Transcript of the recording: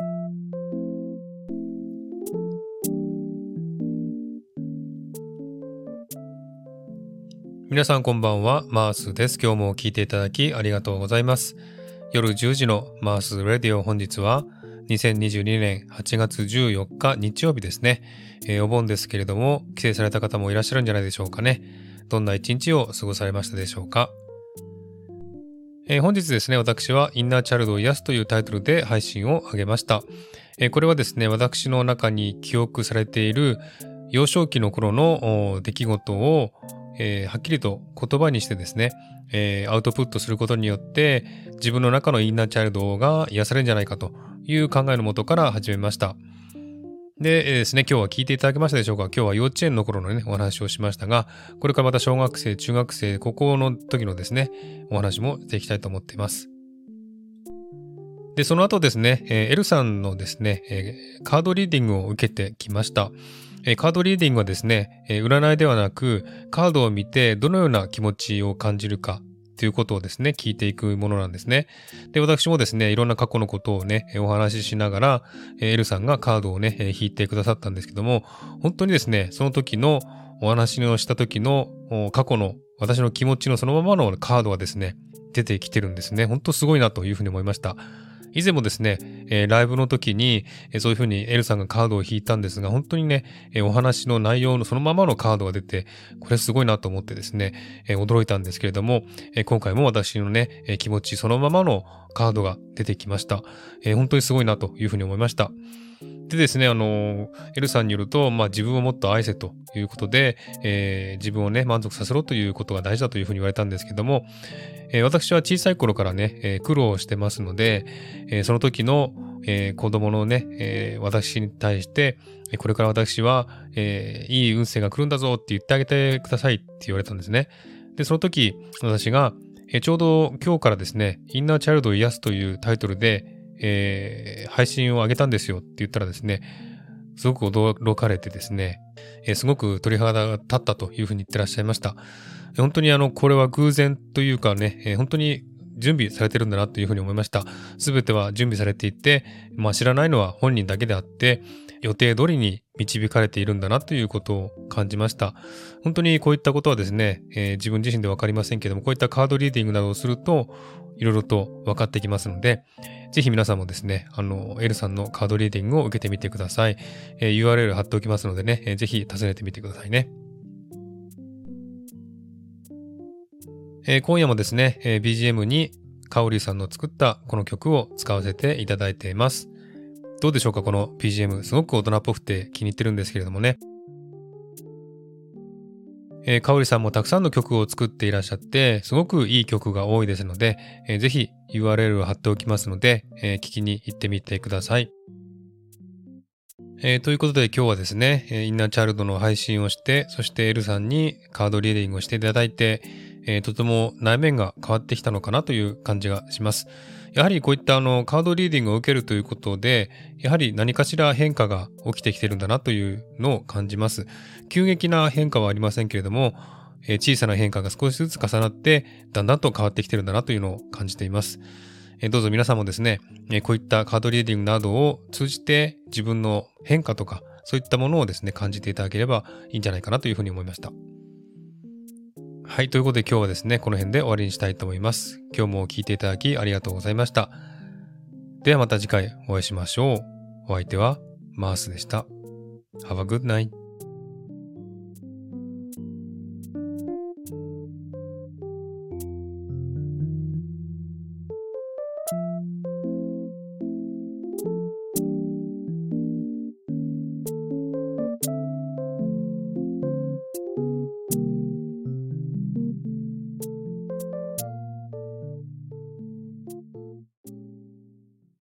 皆さんこんばんは、マースです。今日も聞いていただきありがとうございます。夜10時のマースレディオ本日は2022年8月14日日曜日ですね、えー、お盆ですけれども、帰省された方もいらっしゃるんじゃないでしょうかね。どんな一日を過ごされましたでしょうか。えー、本日ですね、私はインナーチャルドを癒すというタイトルで配信を上げました。えー、これはですね、私の中に記憶されている幼少期の頃の出来事をえー、はっきりと言葉にしてですね、え、アウトプットすることによって自分の中のインナーチャイルドが癒されるんじゃないかという考えのもとから始めました。で、えー、ですね、今日は聞いていただけましたでしょうか？今日は幼稚園の頃のね、お話をしましたが、これからまた小学生、中学生、高校の時のですね、お話もしていきたいと思っています。で、その後ですね、えー、エルさんのですね、えー、カードリーディングを受けてきました。えカードリーディングはですね、え占いではなく、カードを見てどのような気持ちを感じるかということをですね、聞いていくものなんですね。で、私もですね、いろんな過去のことをね、お話ししながら、エルさんがカードをね、引いてくださったんですけども、本当にですね、その時のお話をした時の過去の私の気持ちのそのままのカードがですね、出てきてるんですね。ほんとすごいなというふうに思いました。以前もですね、えー、ライブの時に、えー、そういうふうにエルさんがカードを引いたんですが、本当にね、えー、お話の内容のそのままのカードが出て、これすごいなと思ってですね、え驚いたんですけれども、え今回も私のね、え気持ちそのままのカードが出てきました、え本当にすごいなというふうに思いました。でですね、あの、エルさんによると、まあ自分をもっと愛せということで、えー、自分をね、満足させろということが大事だというふうに言われたんですけども、えー、私は小さい頃からね、えー、苦労してますので、えその時の、え子供のね、え私に対して、これから私は、えいい運勢が来るんだぞって言ってあげてくださいって言われたんですね。で、その時、私が、えちょうど今日からですね、インナーチャイルドを癒すというタイトルで、えー、配信を上げたんですよって言ったらですね、すごく驚かれてですね、えー、すごく鳥肌が立ったというふうに言ってらっしゃいました。本当にあの、これは偶然というかね、えー、本当に準備されてるんだなというふうに思いました。すべては準備されていて、まあ知らないのは本人だけであって、予定通りに導かれているんだなということを感じました。本当にこういったことはですね、えー、自分自身でわかりませんけども、こういったカードリーディングなどをすると、いろいろと分かってきますので、ぜひ皆さんもですね、あの、L さんのカードリーディングを受けてみてください。えー、URL 貼っておきますのでね、えー、ぜひ訪ねてみてくださいね。えー、今夜もですね、えー、BGM にカオリさんの作ったこの曲を使わせていただいています。どうでしょうかこの BGM。すごく大人っぽくて気に入ってるんですけれどもね。えー、かおりさんもたくさんの曲を作っていらっしゃって、すごくいい曲が多いですので、えー、ぜひ URL を貼っておきますので、えー、聞きに行ってみてください。えー、ということで今日はですね、インナーチャイルドの配信をして、そしてエルさんにカードリーディングをしていただいて、えー、とても内面が変わってきたのかなという感じがします。やはりこういったあのカードリーディングを受けるということで、やはり何かしら変化が起きてきてるんだなというのを感じます。急激な変化はありませんけれども、えー、小さな変化が少しずつ重なって、だんだんと変わってきてるんだなというのを感じています。えー、どうぞ皆さんもですね、えー、こういったカードリーディングなどを通じて自分の変化とか、そういったものをですね、感じていただければいいんじゃないかなというふうに思いました。はい。ということで今日はですね、この辺で終わりにしたいと思います。今日も聞いていただきありがとうございました。ではまた次回お会いしましょう。お相手はマースでした。Have a good night.